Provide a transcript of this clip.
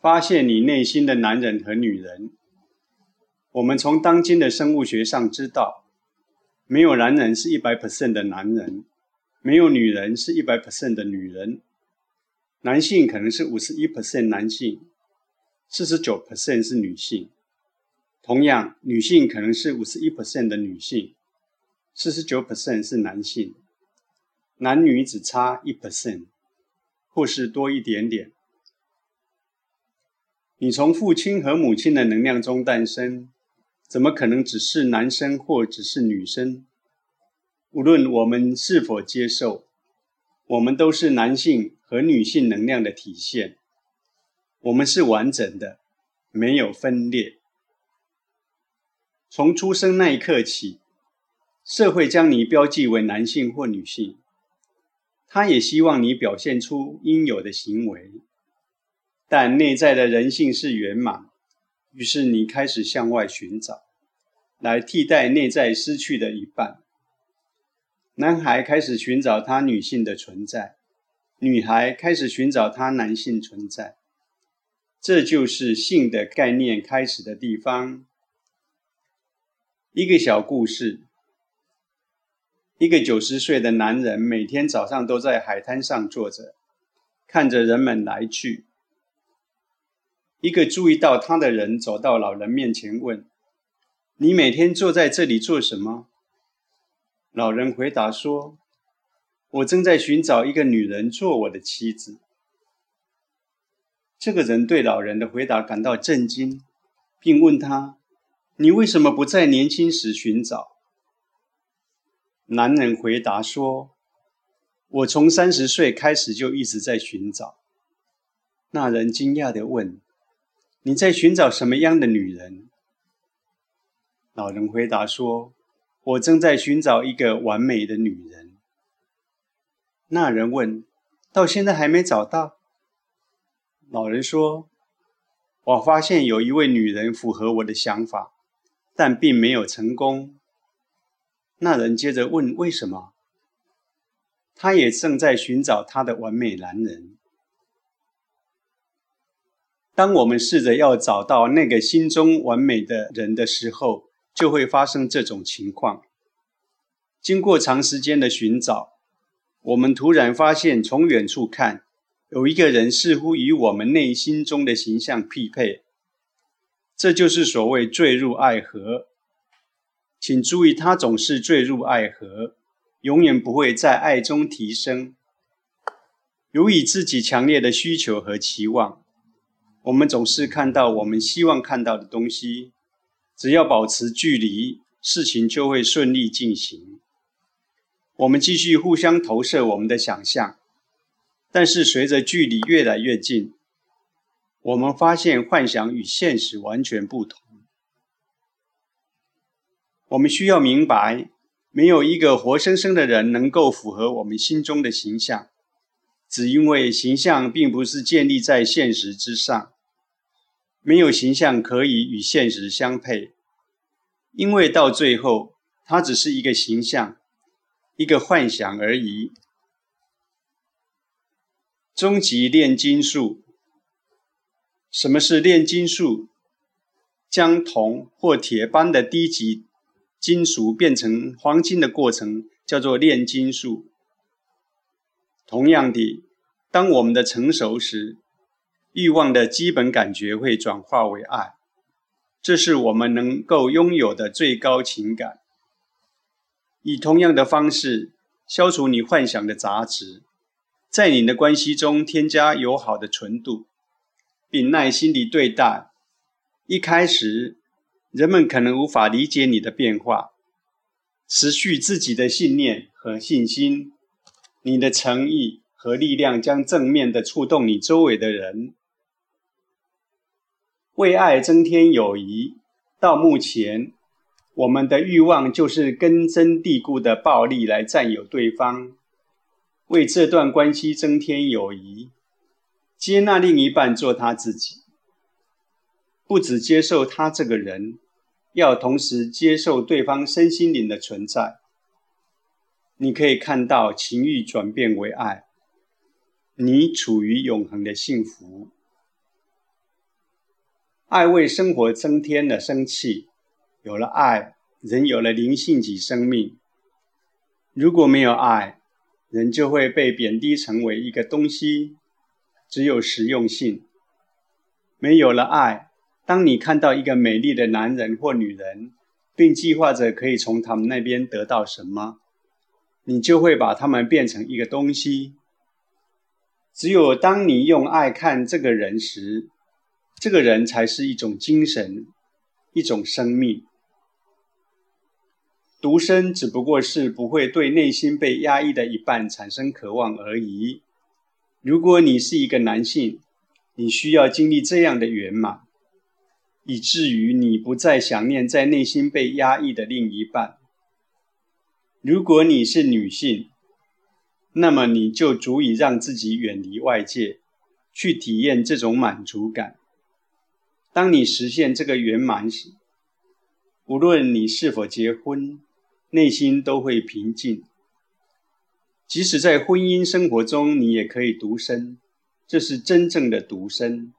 发现你内心的男人和女人。我们从当今的生物学上知道，没有男人是一百 percent 的男人，没有女人是一百 percent 的女人。男性可能是五十一 percent 男性，四十九 percent 是女性。同样，女性可能是五十一 percent 的女性，四十九 percent 是男性。男女只差一 percent，或是多一点点。你从父亲和母亲的能量中诞生。怎么可能只是男生或只是女生？无论我们是否接受，我们都是男性和女性能量的体现。我们是完整的，没有分裂。从出生那一刻起，社会将你标记为男性或女性，他也希望你表现出应有的行为，但内在的人性是圆满。于是你开始向外寻找，来替代内在失去的一半。男孩开始寻找他女性的存在，女孩开始寻找他男性存在。这就是性的概念开始的地方。一个小故事：一个九十岁的男人每天早上都在海滩上坐着，看着人们来去。一个注意到他的人走到老人面前问：“你每天坐在这里做什么？”老人回答说：“我正在寻找一个女人做我的妻子。”这个人对老人的回答感到震惊，并问他：“你为什么不在年轻时寻找？”男人回答说：“我从三十岁开始就一直在寻找。”那人惊讶地问。你在寻找什么样的女人？老人回答说：“我正在寻找一个完美的女人。”那人问：“到现在还没找到？”老人说：“我发现有一位女人符合我的想法，但并没有成功。”那人接着问：“为什么？”他也正在寻找他的完美男人。当我们试着要找到那个心中完美的人的时候，就会发生这种情况。经过长时间的寻找，我们突然发现，从远处看，有一个人似乎与我们内心中的形象匹配。这就是所谓坠入爱河。请注意，他总是坠入爱河，永远不会在爱中提升。由于自己强烈的需求和期望。我们总是看到我们希望看到的东西，只要保持距离，事情就会顺利进行。我们继续互相投射我们的想象，但是随着距离越来越近，我们发现幻想与现实完全不同。我们需要明白，没有一个活生生的人能够符合我们心中的形象。只因为形象并不是建立在现实之上，没有形象可以与现实相配，因为到最后，它只是一个形象，一个幻想而已。终极炼金术，什么是炼金术？将铜或铁般的低级金属变成黄金的过程，叫做炼金术。同样的，当我们的成熟时，欲望的基本感觉会转化为爱，这是我们能够拥有的最高情感。以同样的方式消除你幻想的杂质，在你的关系中添加友好的纯度，并耐心地对待。一开始，人们可能无法理解你的变化，持续自己的信念和信心。你的诚意和力量将正面的触动你周围的人，为爱增添友谊。到目前，我们的欲望就是根深蒂固的暴力来占有对方，为这段关系增添友谊，接纳另一半做他自己，不只接受他这个人，要同时接受对方身心灵的存在。你可以看到情欲转变为爱，你处于永恒的幸福。爱为生活增添了生气。有了爱，人有了灵性及生命。如果没有爱，人就会被贬低成为一个东西，只有实用性。没有了爱，当你看到一个美丽的男人或女人，并计划着可以从他们那边得到什么，你就会把他们变成一个东西。只有当你用爱看这个人时，这个人才是一种精神，一种生命。独身只不过是不会对内心被压抑的一半产生渴望而已。如果你是一个男性，你需要经历这样的圆满，以至于你不再想念在内心被压抑的另一半。如果你是女性，那么你就足以让自己远离外界，去体验这种满足感。当你实现这个圆满时，无论你是否结婚，内心都会平静。即使在婚姻生活中，你也可以独身，这是真正的独身。